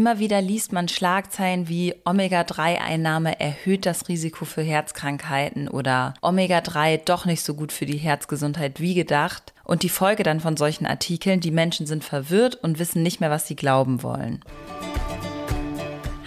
Immer wieder liest man Schlagzeilen wie Omega-3-Einnahme erhöht das Risiko für Herzkrankheiten oder Omega-3 doch nicht so gut für die Herzgesundheit wie gedacht. Und die Folge dann von solchen Artikeln, die Menschen sind verwirrt und wissen nicht mehr, was sie glauben wollen.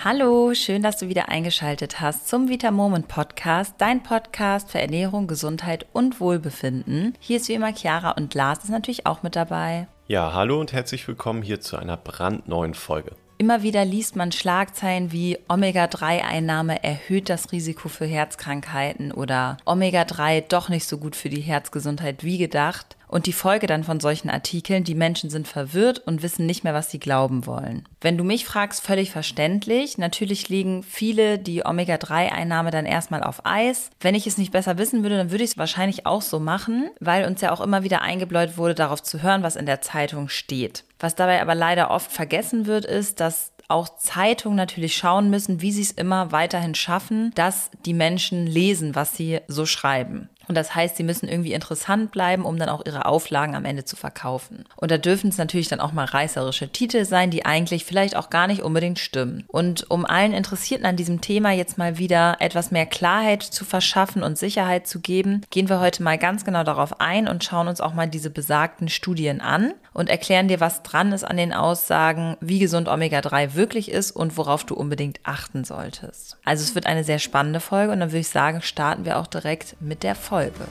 Hallo, schön, dass du wieder eingeschaltet hast zum Vita Moment Podcast, dein Podcast für Ernährung, Gesundheit und Wohlbefinden. Hier ist wie immer Chiara und Lars ist natürlich auch mit dabei. Ja, hallo und herzlich willkommen hier zu einer brandneuen Folge. Immer wieder liest man Schlagzeilen wie Omega-3-Einnahme erhöht das Risiko für Herzkrankheiten oder Omega-3 doch nicht so gut für die Herzgesundheit wie gedacht. Und die Folge dann von solchen Artikeln, die Menschen sind verwirrt und wissen nicht mehr, was sie glauben wollen. Wenn du mich fragst, völlig verständlich. Natürlich liegen viele die Omega-3-Einnahme dann erstmal auf Eis. Wenn ich es nicht besser wissen würde, dann würde ich es wahrscheinlich auch so machen, weil uns ja auch immer wieder eingebläut wurde, darauf zu hören, was in der Zeitung steht. Was dabei aber leider oft vergessen wird, ist, dass auch Zeitungen natürlich schauen müssen, wie sie es immer weiterhin schaffen, dass die Menschen lesen, was sie so schreiben. Und das heißt, sie müssen irgendwie interessant bleiben, um dann auch ihre Auflagen am Ende zu verkaufen. Und da dürfen es natürlich dann auch mal reißerische Titel sein, die eigentlich vielleicht auch gar nicht unbedingt stimmen. Und um allen Interessierten an diesem Thema jetzt mal wieder etwas mehr Klarheit zu verschaffen und Sicherheit zu geben, gehen wir heute mal ganz genau darauf ein und schauen uns auch mal diese besagten Studien an und erklären dir, was dran ist an den Aussagen, wie gesund Omega-3 wirklich ist und worauf du unbedingt achten solltest. Also es wird eine sehr spannende Folge und dann würde ich sagen, starten wir auch direkt mit der Folge. Folge.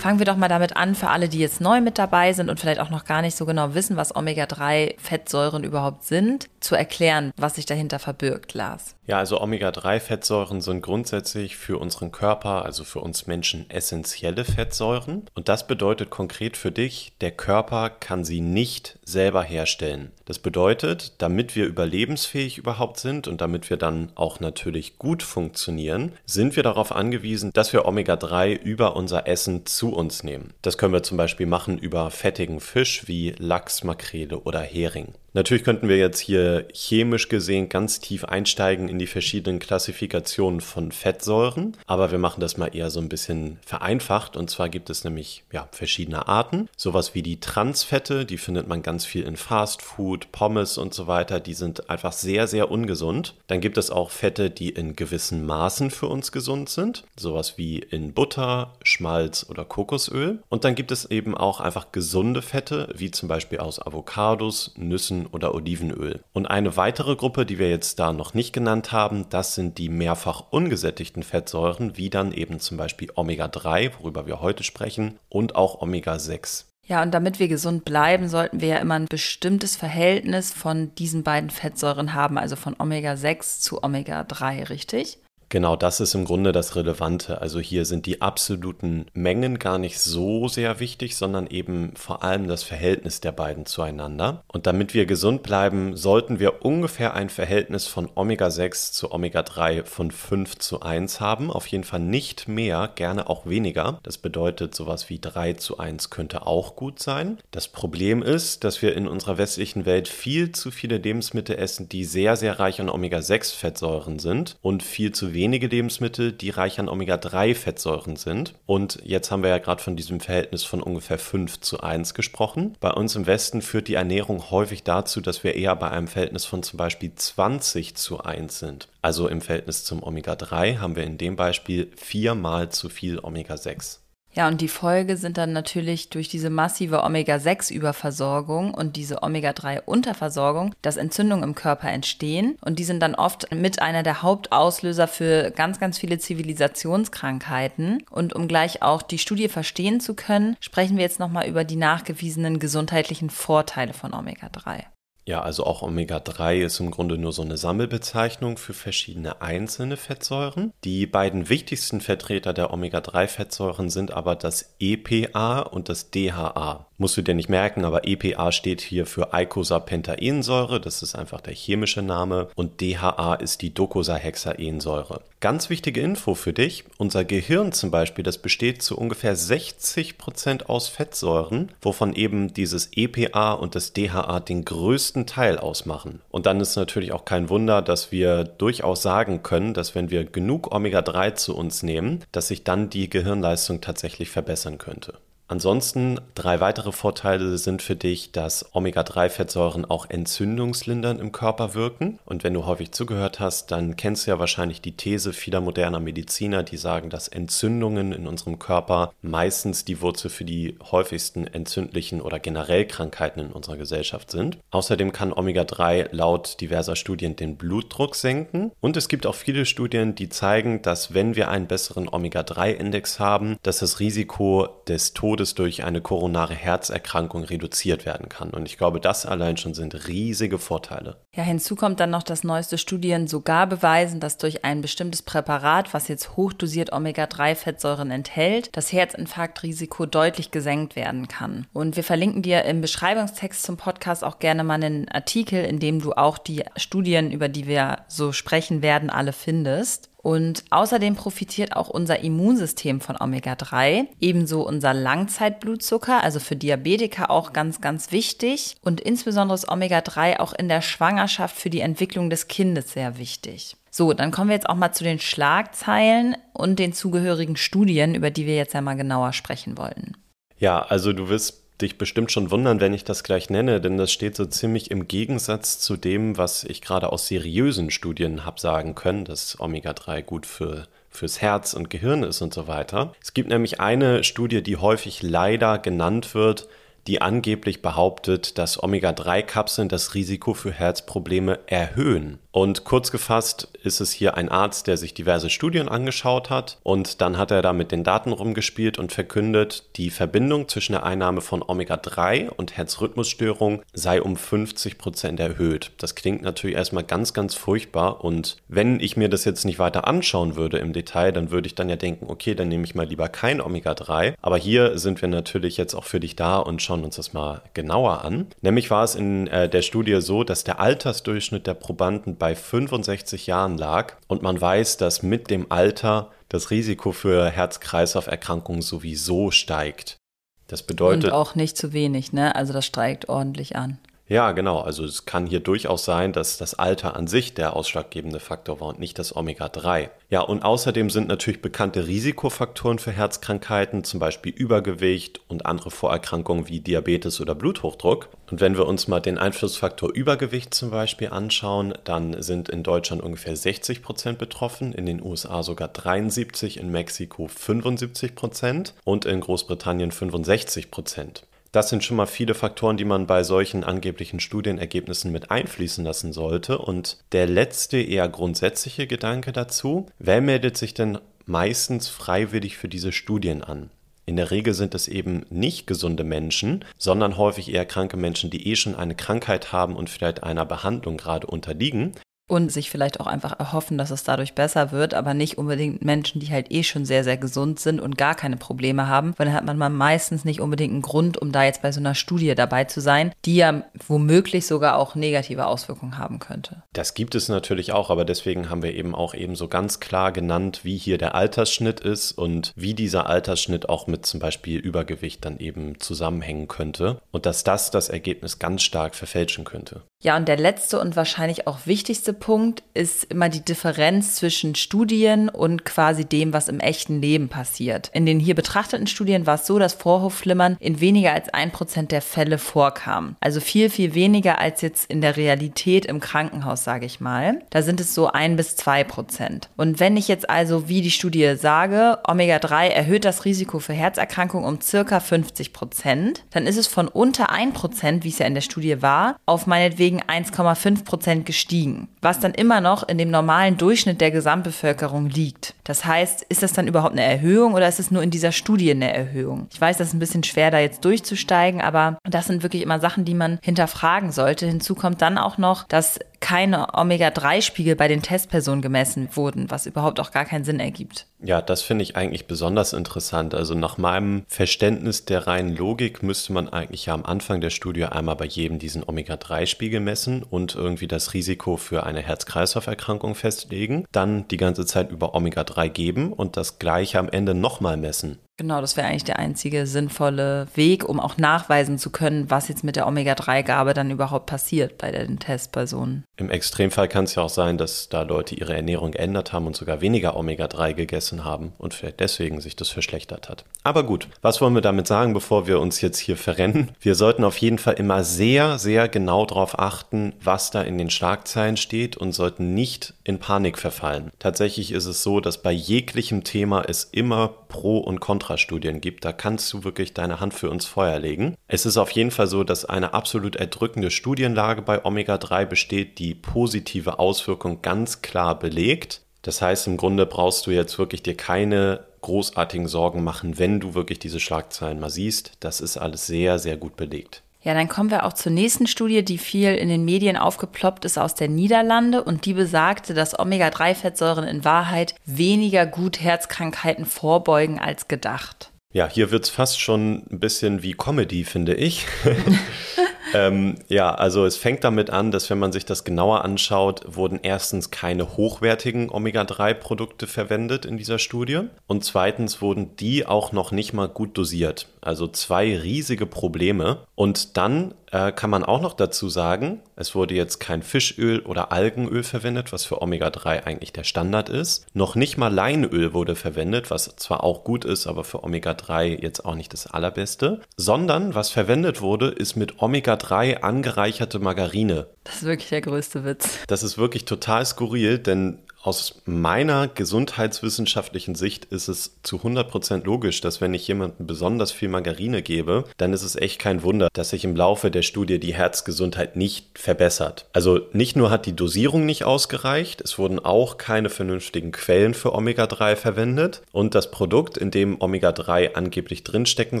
Fangen wir doch mal damit an, für alle, die jetzt neu mit dabei sind und vielleicht auch noch gar nicht so genau wissen, was Omega-3-Fettsäuren überhaupt sind, zu erklären, was sich dahinter verbirgt, Lars. Ja, also Omega-3-Fettsäuren sind grundsätzlich für unseren Körper, also für uns Menschen, essentielle Fettsäuren. Und das bedeutet konkret für dich, der Körper kann sie nicht selber herstellen. Das bedeutet, damit wir überlebensfähig überhaupt sind und damit wir dann auch natürlich gut funktionieren, sind wir darauf angewiesen, dass wir Omega-3 über unser Essen zu uns nehmen. Das können wir zum Beispiel machen über fettigen Fisch wie Lachs, Makrele oder Hering. Natürlich könnten wir jetzt hier chemisch gesehen ganz tief einsteigen in die verschiedenen Klassifikationen von Fettsäuren, aber wir machen das mal eher so ein bisschen vereinfacht und zwar gibt es nämlich ja, verschiedene Arten. Sowas wie die Transfette, die findet man ganz viel in Fast Food, Pommes und so weiter, die sind einfach sehr, sehr ungesund. Dann gibt es auch Fette, die in gewissen Maßen für uns gesund sind, sowas wie in Butter, Schmalz oder Kokosöl. Und dann gibt es eben auch einfach gesunde Fette, wie zum Beispiel aus Avocados, Nüssen, oder Olivenöl. Und eine weitere Gruppe, die wir jetzt da noch nicht genannt haben, das sind die mehrfach ungesättigten Fettsäuren, wie dann eben zum Beispiel Omega-3, worüber wir heute sprechen, und auch Omega-6. Ja, und damit wir gesund bleiben, sollten wir ja immer ein bestimmtes Verhältnis von diesen beiden Fettsäuren haben, also von Omega-6 zu Omega-3, richtig? Genau das ist im Grunde das Relevante. Also hier sind die absoluten Mengen gar nicht so sehr wichtig, sondern eben vor allem das Verhältnis der beiden zueinander. Und damit wir gesund bleiben, sollten wir ungefähr ein Verhältnis von Omega-6 zu Omega-3 von 5 zu 1 haben. Auf jeden Fall nicht mehr, gerne auch weniger. Das bedeutet, sowas wie 3 zu 1 könnte auch gut sein. Das Problem ist, dass wir in unserer westlichen Welt viel zu viele Lebensmittel essen, die sehr, sehr reich an Omega-6-Fettsäuren sind und viel zu wenig wenige Lebensmittel, die reich an Omega-3-Fettsäuren sind. Und jetzt haben wir ja gerade von diesem Verhältnis von ungefähr 5 zu 1 gesprochen. Bei uns im Westen führt die Ernährung häufig dazu, dass wir eher bei einem Verhältnis von zum Beispiel 20 zu 1 sind. Also im Verhältnis zum Omega-3 haben wir in dem Beispiel viermal zu viel Omega-6. Ja, und die Folge sind dann natürlich durch diese massive Omega-6-Überversorgung und diese Omega-3-Unterversorgung, dass Entzündungen im Körper entstehen. Und die sind dann oft mit einer der Hauptauslöser für ganz, ganz viele Zivilisationskrankheiten. Und um gleich auch die Studie verstehen zu können, sprechen wir jetzt nochmal über die nachgewiesenen gesundheitlichen Vorteile von Omega-3. Ja, also auch Omega-3 ist im Grunde nur so eine Sammelbezeichnung für verschiedene einzelne Fettsäuren. Die beiden wichtigsten Vertreter der Omega-3-Fettsäuren sind aber das EPA und das DHA. Musst du dir nicht merken, aber EPA steht hier für Eicosapentaensäure, das ist einfach der chemische Name, und DHA ist die Docosahexaensäure. Ganz wichtige Info für dich, unser Gehirn zum Beispiel, das besteht zu ungefähr 60 Prozent aus Fettsäuren, wovon eben dieses EPA und das DHA den größten Teil ausmachen. Und dann ist natürlich auch kein Wunder, dass wir durchaus sagen können, dass wenn wir genug Omega-3 zu uns nehmen, dass sich dann die Gehirnleistung tatsächlich verbessern könnte. Ansonsten drei weitere Vorteile sind für dich, dass Omega-3-Fettsäuren auch entzündungslindernd im Körper wirken. Und wenn du häufig zugehört hast, dann kennst du ja wahrscheinlich die These vieler moderner Mediziner, die sagen, dass Entzündungen in unserem Körper meistens die Wurzel für die häufigsten entzündlichen oder generell Krankheiten in unserer Gesellschaft sind. Außerdem kann Omega-3 laut diverser Studien den Blutdruck senken. Und es gibt auch viele Studien, die zeigen, dass wenn wir einen besseren Omega-3-Index haben, dass das Risiko des Todes Todes durch eine koronare Herzerkrankung reduziert werden kann. Und ich glaube, das allein schon sind riesige Vorteile. Ja, hinzu kommt dann noch, dass neueste Studien sogar beweisen, dass durch ein bestimmtes Präparat, was jetzt hochdosiert Omega-3-Fettsäuren enthält, das Herzinfarktrisiko deutlich gesenkt werden kann. Und wir verlinken dir im Beschreibungstext zum Podcast auch gerne mal einen Artikel, in dem du auch die Studien, über die wir so sprechen werden, alle findest. Und außerdem profitiert auch unser Immunsystem von Omega-3, ebenso unser Langzeitblutzucker, also für Diabetiker auch ganz, ganz wichtig. Und insbesondere ist Omega-3 auch in der Schwangerschaft für die Entwicklung des Kindes sehr wichtig. So, dann kommen wir jetzt auch mal zu den Schlagzeilen und den zugehörigen Studien, über die wir jetzt ja mal genauer sprechen wollen. Ja, also du wirst dich bestimmt schon wundern, wenn ich das gleich nenne, denn das steht so ziemlich im Gegensatz zu dem, was ich gerade aus seriösen Studien habe sagen können, dass Omega-3 gut für fürs Herz und Gehirn ist und so weiter. Es gibt nämlich eine Studie, die häufig leider genannt wird, die angeblich behauptet, dass Omega-3-Kapseln das Risiko für Herzprobleme erhöhen. Und kurz gefasst ist es hier ein Arzt, der sich diverse Studien angeschaut hat und dann hat er da mit den Daten rumgespielt und verkündet, die Verbindung zwischen der Einnahme von Omega-3 und Herzrhythmusstörung sei um 50 Prozent erhöht. Das klingt natürlich erstmal ganz, ganz furchtbar und wenn ich mir das jetzt nicht weiter anschauen würde im Detail, dann würde ich dann ja denken, okay, dann nehme ich mal lieber kein Omega-3. Aber hier sind wir natürlich jetzt auch für dich da und schauen uns das mal genauer an. Nämlich war es in äh, der Studie so, dass der Altersdurchschnitt der Probanden bei 65 Jahren lag und man weiß, dass mit dem Alter das Risiko für Herz-Kreislauf-Erkrankungen sowieso steigt. Das bedeutet. Und auch nicht zu wenig, ne? Also das steigt ordentlich an. Ja, genau. Also es kann hier durchaus sein, dass das Alter an sich der ausschlaggebende Faktor war und nicht das Omega-3. Ja, und außerdem sind natürlich bekannte Risikofaktoren für Herzkrankheiten, zum Beispiel Übergewicht und andere Vorerkrankungen wie Diabetes oder Bluthochdruck. Und wenn wir uns mal den Einflussfaktor Übergewicht zum Beispiel anschauen, dann sind in Deutschland ungefähr 60 Prozent betroffen, in den USA sogar 73, in Mexiko 75 Prozent und in Großbritannien 65 Prozent. Das sind schon mal viele Faktoren, die man bei solchen angeblichen Studienergebnissen mit einfließen lassen sollte. Und der letzte eher grundsätzliche Gedanke dazu, wer meldet sich denn meistens freiwillig für diese Studien an? In der Regel sind es eben nicht gesunde Menschen, sondern häufig eher kranke Menschen, die eh schon eine Krankheit haben und vielleicht einer Behandlung gerade unterliegen und sich vielleicht auch einfach erhoffen, dass es dadurch besser wird, aber nicht unbedingt Menschen, die halt eh schon sehr, sehr gesund sind und gar keine Probleme haben, weil dann hat man meistens nicht unbedingt einen Grund, um da jetzt bei so einer Studie dabei zu sein, die ja womöglich sogar auch negative Auswirkungen haben könnte. Das gibt es natürlich auch, aber deswegen haben wir eben auch eben so ganz klar genannt, wie hier der Altersschnitt ist und wie dieser Altersschnitt auch mit zum Beispiel Übergewicht dann eben zusammenhängen könnte und dass das das Ergebnis ganz stark verfälschen könnte. Ja, und der letzte und wahrscheinlich auch wichtigste Punkt ist immer die Differenz zwischen Studien und quasi dem, was im echten Leben passiert. In den hier betrachteten Studien war es so, dass Vorhofflimmern in weniger als ein Prozent der Fälle vorkam. Also viel, viel weniger als jetzt in der Realität im Krankenhaus, sage ich mal. Da sind es so ein bis zwei Prozent. Und wenn ich jetzt also, wie die Studie sage, Omega-3 erhöht das Risiko für Herzerkrankungen um circa 50 Prozent, dann ist es von unter ein Prozent, wie es ja in der Studie war, auf meinetwegen deswegen 1,5 Prozent gestiegen, was dann immer noch in dem normalen Durchschnitt der Gesamtbevölkerung liegt. Das heißt, ist das dann überhaupt eine Erhöhung oder ist es nur in dieser Studie eine Erhöhung? Ich weiß, das ist ein bisschen schwer, da jetzt durchzusteigen, aber das sind wirklich immer Sachen, die man hinterfragen sollte. Hinzu kommt dann auch noch, dass keine Omega-3-Spiegel bei den Testpersonen gemessen wurden, was überhaupt auch gar keinen Sinn ergibt. Ja, das finde ich eigentlich besonders interessant. Also nach meinem Verständnis der reinen Logik müsste man eigentlich ja am Anfang der Studie einmal bei jedem diesen Omega-3-Spiegel messen und irgendwie das Risiko für eine Herz-Kreislauf-Erkrankung festlegen, dann die ganze Zeit über Omega-3 geben und das gleiche am Ende nochmal messen. Genau, das wäre eigentlich der einzige sinnvolle Weg, um auch nachweisen zu können, was jetzt mit der Omega-3-Gabe dann überhaupt passiert bei den Testpersonen. Im Extremfall kann es ja auch sein, dass da Leute ihre Ernährung geändert haben und sogar weniger Omega-3 gegessen haben und vielleicht deswegen sich das verschlechtert hat. Aber gut, was wollen wir damit sagen, bevor wir uns jetzt hier verrennen? Wir sollten auf jeden Fall immer sehr, sehr genau darauf achten, was da in den Schlagzeilen steht und sollten nicht in Panik verfallen. Tatsächlich ist es so, dass bei jeglichem Thema es immer Pro- und Kontrastudien gibt. Da kannst du wirklich deine Hand für uns Feuer legen. Es ist auf jeden Fall so, dass eine absolut erdrückende Studienlage bei Omega-3 besteht, die positive Auswirkung ganz klar belegt. Das heißt, im Grunde brauchst du jetzt wirklich dir keine großartigen Sorgen machen, wenn du wirklich diese Schlagzeilen mal siehst. Das ist alles sehr, sehr gut belegt. Ja, dann kommen wir auch zur nächsten Studie, die viel in den Medien aufgeploppt ist aus der Niederlande und die besagte, dass Omega-3-Fettsäuren in Wahrheit weniger gut Herzkrankheiten vorbeugen als gedacht. Ja, hier wird es fast schon ein bisschen wie Comedy, finde ich. ähm, ja, also es fängt damit an, dass wenn man sich das genauer anschaut, wurden erstens keine hochwertigen Omega-3-Produkte verwendet in dieser Studie und zweitens wurden die auch noch nicht mal gut dosiert. Also zwei riesige Probleme. Und dann äh, kann man auch noch dazu sagen, es wurde jetzt kein Fischöl oder Algenöl verwendet, was für Omega-3 eigentlich der Standard ist. Noch nicht mal Leinöl wurde verwendet, was zwar auch gut ist, aber für Omega-3 jetzt auch nicht das allerbeste. Sondern was verwendet wurde, ist mit Omega-3 angereicherte Margarine. Das ist wirklich der größte Witz. Das ist wirklich total skurril, denn aus meiner gesundheitswissenschaftlichen Sicht ist es zu 100% logisch, dass wenn ich jemandem besonders viel Margarine gebe, dann ist es echt kein Wunder, dass sich im Laufe der Studie die Herzgesundheit nicht verbessert. Also nicht nur hat die Dosierung nicht ausgereicht, es wurden auch keine vernünftigen Quellen für Omega-3 verwendet und das Produkt, in dem Omega-3 angeblich drinstecken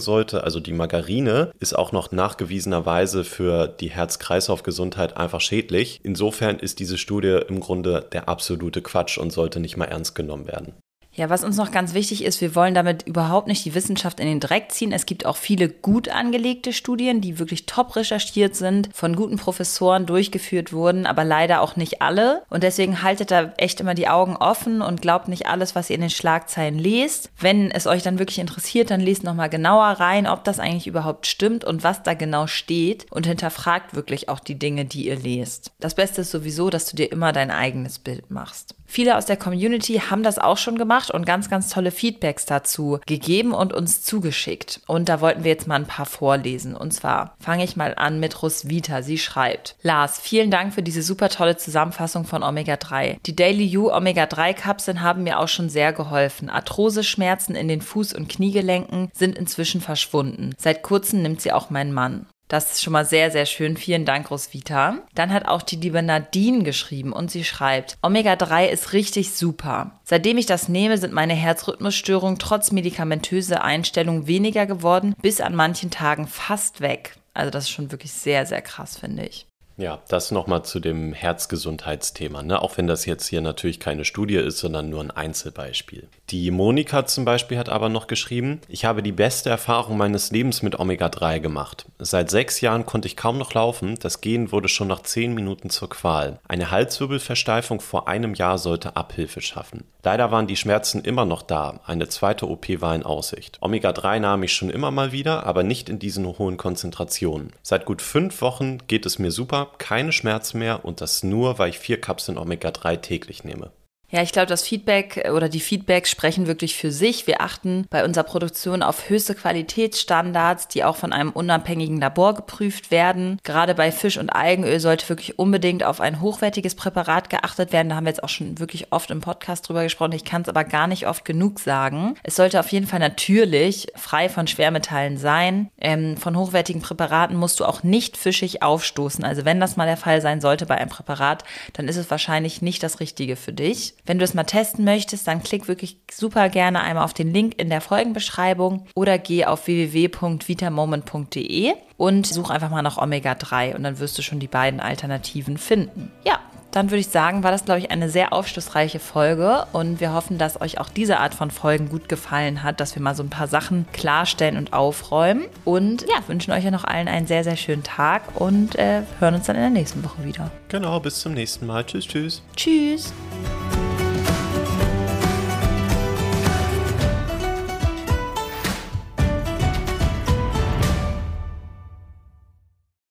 sollte, also die Margarine, ist auch noch nachgewiesenerweise für die Herz-Kreislauf-Gesundheit einfach schädlich. Insofern ist diese Studie im Grunde der absolute Quatsch und sollte nicht mal ernst genommen werden. Ja, was uns noch ganz wichtig ist, wir wollen damit überhaupt nicht die Wissenschaft in den Dreck ziehen. Es gibt auch viele gut angelegte Studien, die wirklich top recherchiert sind, von guten Professoren durchgeführt wurden, aber leider auch nicht alle. Und deswegen haltet da echt immer die Augen offen und glaubt nicht alles, was ihr in den Schlagzeilen lest. Wenn es euch dann wirklich interessiert, dann lest nochmal genauer rein, ob das eigentlich überhaupt stimmt und was da genau steht und hinterfragt wirklich auch die Dinge, die ihr lest. Das Beste ist sowieso, dass du dir immer dein eigenes Bild machst. Viele aus der Community haben das auch schon gemacht und ganz, ganz tolle Feedbacks dazu gegeben und uns zugeschickt. Und da wollten wir jetzt mal ein paar vorlesen. Und zwar fange ich mal an mit Roswitha. Sie schreibt, Lars, vielen Dank für diese super tolle Zusammenfassung von Omega-3. Die Daily U Omega-3-Kapseln haben mir auch schon sehr geholfen. Arthrose-Schmerzen in den Fuß- und Kniegelenken sind inzwischen verschwunden. Seit kurzem nimmt sie auch mein Mann. Das ist schon mal sehr, sehr schön. Vielen Dank, Roswitha. Dann hat auch die liebe Nadine geschrieben und sie schreibt, Omega-3 ist richtig super. Seitdem ich das nehme, sind meine Herzrhythmusstörungen trotz medikamentöser Einstellung weniger geworden, bis an manchen Tagen fast weg. Also das ist schon wirklich sehr, sehr krass, finde ich. Ja, das nochmal zu dem Herzgesundheitsthema, ne? auch wenn das jetzt hier natürlich keine Studie ist, sondern nur ein Einzelbeispiel. Die Monika zum Beispiel hat aber noch geschrieben, ich habe die beste Erfahrung meines Lebens mit Omega-3 gemacht. Seit sechs Jahren konnte ich kaum noch laufen, das Gehen wurde schon nach zehn Minuten zur Qual. Eine Halswirbelversteifung vor einem Jahr sollte Abhilfe schaffen. Leider waren die Schmerzen immer noch da, eine zweite OP war in Aussicht. Omega-3 nahm ich schon immer mal wieder, aber nicht in diesen hohen Konzentrationen. Seit gut fünf Wochen geht es mir super, keine Schmerzen mehr und das nur, weil ich vier Kapseln Omega-3 täglich nehme. Ja, ich glaube, das Feedback oder die Feedbacks sprechen wirklich für sich. Wir achten bei unserer Produktion auf höchste Qualitätsstandards, die auch von einem unabhängigen Labor geprüft werden. Gerade bei Fisch- und Algenöl sollte wirklich unbedingt auf ein hochwertiges Präparat geachtet werden. Da haben wir jetzt auch schon wirklich oft im Podcast drüber gesprochen. Ich kann es aber gar nicht oft genug sagen. Es sollte auf jeden Fall natürlich frei von Schwermetallen sein. Ähm, von hochwertigen Präparaten musst du auch nicht fischig aufstoßen. Also wenn das mal der Fall sein sollte bei einem Präparat, dann ist es wahrscheinlich nicht das Richtige für dich. Wenn du es mal testen möchtest, dann klick wirklich super gerne einmal auf den Link in der Folgenbeschreibung oder geh auf www.vitamoment.de und such einfach mal nach Omega-3 und dann wirst du schon die beiden Alternativen finden. Ja, dann würde ich sagen, war das, glaube ich, eine sehr aufschlussreiche Folge und wir hoffen, dass euch auch diese Art von Folgen gut gefallen hat, dass wir mal so ein paar Sachen klarstellen und aufräumen. Und ja, wünschen euch ja noch allen einen sehr, sehr schönen Tag und äh, hören uns dann in der nächsten Woche wieder. Genau, bis zum nächsten Mal. Tschüss, tschüss. Tschüss.